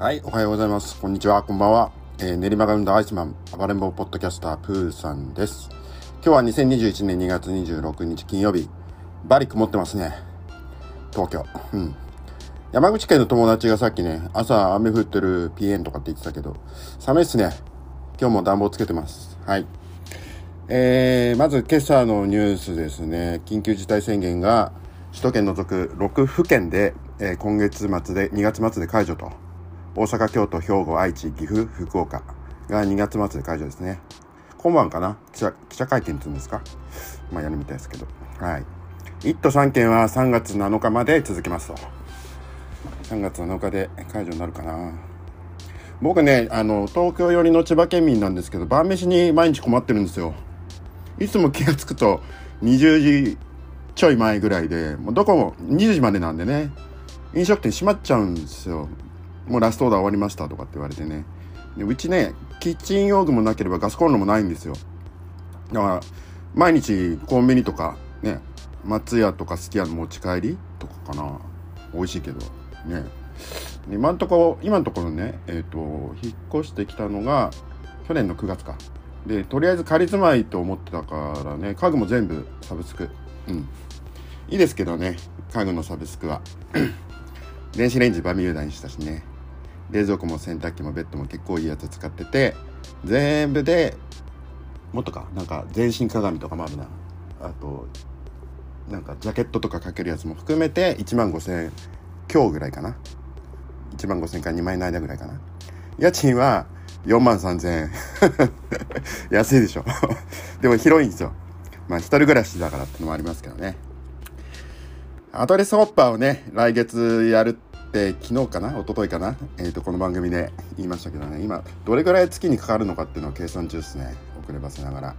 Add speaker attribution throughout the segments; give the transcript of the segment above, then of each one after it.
Speaker 1: はい、おはようございます。こんにちは、こんばんは。えー、練馬が生んだアイスマン、暴れん坊ポッドキャスター、プーさんです。今日は2021年2月26日金曜日。バリ曇ってますね。東京。うん。山口県の友達がさっきね、朝雨降ってるピエンとかって言ってたけど、寒いっすね。今日も暖房つけてます。はい。えー、まず今朝のニュースですね。緊急事態宣言が首都圏除く6府県で、えー、今月末で、2月末で解除と。大阪、京都、兵庫、愛知、岐阜、福岡が2月末で解除ですね。今晩かな？記者記者会見って言うんですか？まあやるみたいですけど。はい。1都3県は3月7日まで続きますと。3月7日で解除になるかな。僕ね、あの、東京寄りの千葉県民なんですけど、晩飯に毎日困ってるんですよ。いつも気が付くと20時ちょい前ぐらいで、もうどこも2時までなんでね、飲食店閉まっちゃうんですよ。もうラストオーダー終わりましたとかって言われてね。でうちね、キッチン用具もなければガスコンロもないんですよ。だから、毎日コンビニとか、ね、松屋とかすき家の持ち帰りとかかな。美味しいけど、ね。今んとこ、今のところね、えっ、ー、と、引っ越してきたのが、去年の9月か。で、とりあえず仮住まいと思ってたからね、家具も全部サブスク。うん。いいですけどね、家具のサブスクは。電子レンジバミューダにしたしね。冷蔵庫も洗濯機もベッドも結構いいやつ使ってて全部でもっとかなんか全身鏡とかもあるな。あとなんかジャケットとかかけるやつも含めて1万5000円今日ぐらいかな。1万5000円から2万円の間ぐらいかな。家賃は4万3000円。安いでしょ。でも広いんですよ。まあ一人暮らしだからってのもありますけどね。アドレスホッパーをね来月やるって昨日かな？一昨日かな、えーと、この番組で言いましたけどね。今どれぐらい月にかかるのかっていうのを計算中ですね。遅ればせながら。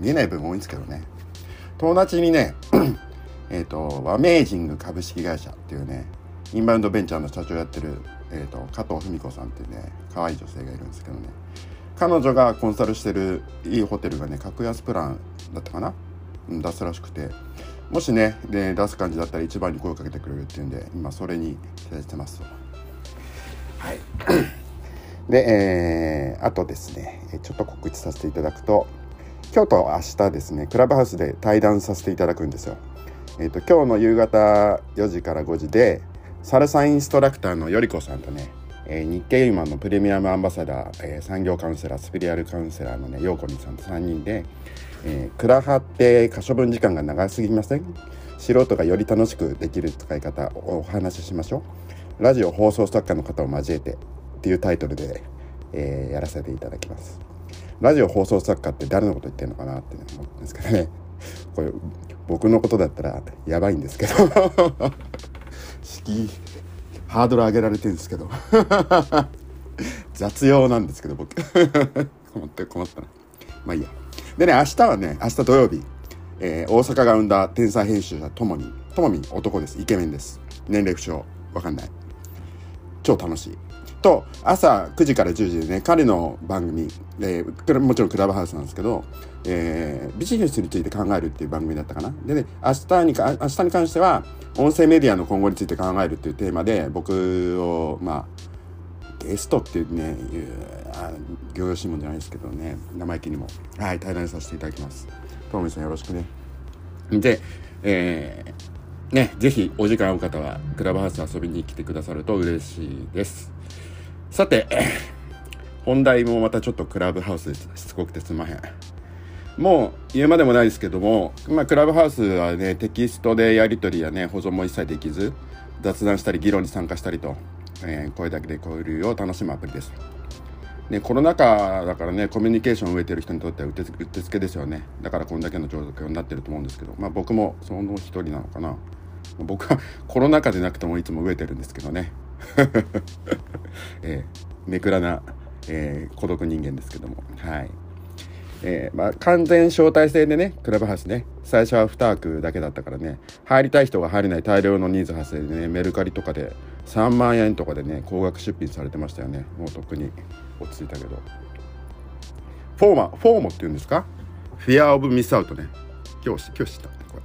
Speaker 1: 見えない分多いんですけどね。友達にね えっとアメージング株式会社っていうねインバウンドベンチャーの社長やってる、えーと、加藤文子さんっていうね可愛い女性がいるんですけどね。彼女がコンサルしてるいいホテルがね格安プランだったかな、出すらしくて。もしねで出す感じだったら一番に声をかけてくれるっていうんで今それに期待してます。はい。で、えー、あとですねちょっと告知させていただくと今日と明日ですねクラブハウスで対談させていただくんですよ。えっ、ー、と今日の夕方4時から5時でサルサインストラクターのよりこさんとねえー、日経ユーマンのプレミアムアンバサダー、えー、産業カウンセラースピリアルカウンセラーのね陽子にさんと3人で、えー、クラハって可処分時間が長すぎません？素人がより楽しくできる使い方をお話ししましょう。ラジオ放送作家の方を交えてっていうタイトルで、えー、やらせていただきます。ラジオ放送作家って誰のこと言ってんのかなって思うんですけどね。これ僕のことだったらやばいんですけど。敷ハードル上げられてるんですけど。雑用なんですけど僕。困って困ったな。まあいいや。でね、明日はね、明日土曜日、えー、大阪が生んだ天才編集者ともに、ともみ男です。イケメンです。年齢不詳。わかんない。超楽しい。と、朝9時から10時でね、彼の番組、えー、もちろんクラブハウスなんですけど、えー、ビジネスについて考えるっていう番組だったかな。でね、明日にか、明日に関しては、音声メディアの今後について考えるっていうテーマで、僕を、まあ、ゲストっていうね行々しいもんじゃないですけどね生意気にも。はい対談させていただきます。トモミさんよろしくね。でえー、ねぜひお時間ある方はクラブハウス遊びに来てくださると嬉しいです。さて 本題もまたちょっとクラブハウスでしつこくてすまへん。もう言うまでもないですけども、まあ、クラブハウスはねテキストでやり取りやね保存も一切できず雑談したり議論に参加したりとえ、声だけで交流を楽しむアプリです。ね、コロナ禍だからね、コミュニケーションを植えてる人にとってはうってつけつけですよね。だからこんだけの状況になってると思うんですけど、まあ僕もその一人なのかな。僕は コロナ禍でなくてもいつも植えてるんですけどね。えー、めくらな、えー、孤独人間ですけども。はい。えー、まあ、完全招待制でね、クラブハウスね、最初は2枠だけだったからね、入りたい人が入れない大量のニーズ発生でね、メルカリとかで3万円とかでね、高額出品されてましたよね。もう特に落ち着いたけど。フォーマ、フォーモっていうんですか？フィアオブミスアウトね。今日、今日知った。これ、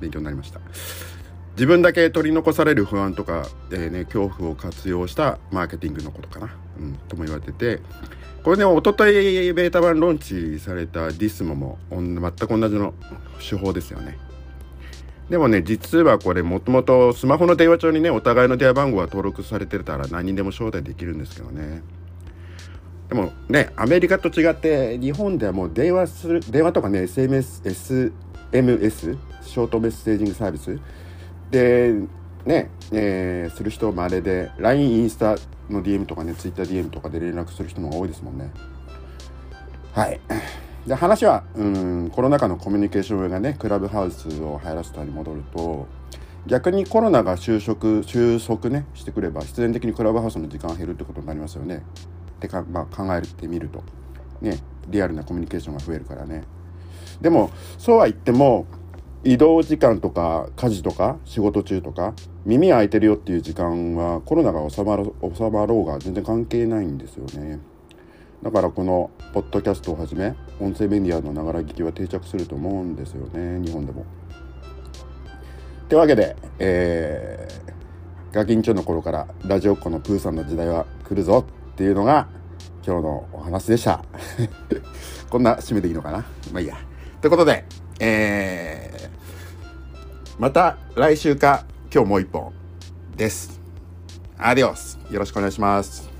Speaker 1: 勉強になりました。自分だけ取り残される不安とか、えーね、恐怖を活用したマーケティングのことかな、うん、とも言われててこれねおとといベータ版ローンチされたディスモも全く同じの手法ですよね。でもね実はこれもともとスマホの電話帳にねお互いの電話番号が登録されてたら何にでも招待できるんですけどね。でもねアメリカと違って日本ではもう電話する電話とかね SMS SMS ショートメッセージングサービス。でね、えー、する人もあれで LINE インスタの DM とかね TwitterDM とかで連絡する人も多いですもんね。はい。で話はうんコロナ禍のコミュニケーションがねクラブハウスを流行らせたに戻ると逆にコロナが収束収束ねしてくれば必然的にクラブハウスの時間減るってことになりますよね。ってか、まあ、考えてみると。ねリアルなコミュニケーションが増えるからね。でもそうは言っても移動時間とか家事とか仕事中とか耳開いてるよっていう時間はコロナが収まる収まろうが全然関係ないんですよね。だからこのポッドキャストをはじめ音声メディアのながら聞きは定着すると思うんですよね。日本でも。というわけで、えー、ガキンチョの頃からラジオっ子のプーさんの時代は来るぞっていうのが今日のお話でした。こんな締めでいいのかな。まあいいや。ということでえー、また来週か。今日もう一本です。アディオス。よろしくお願いします。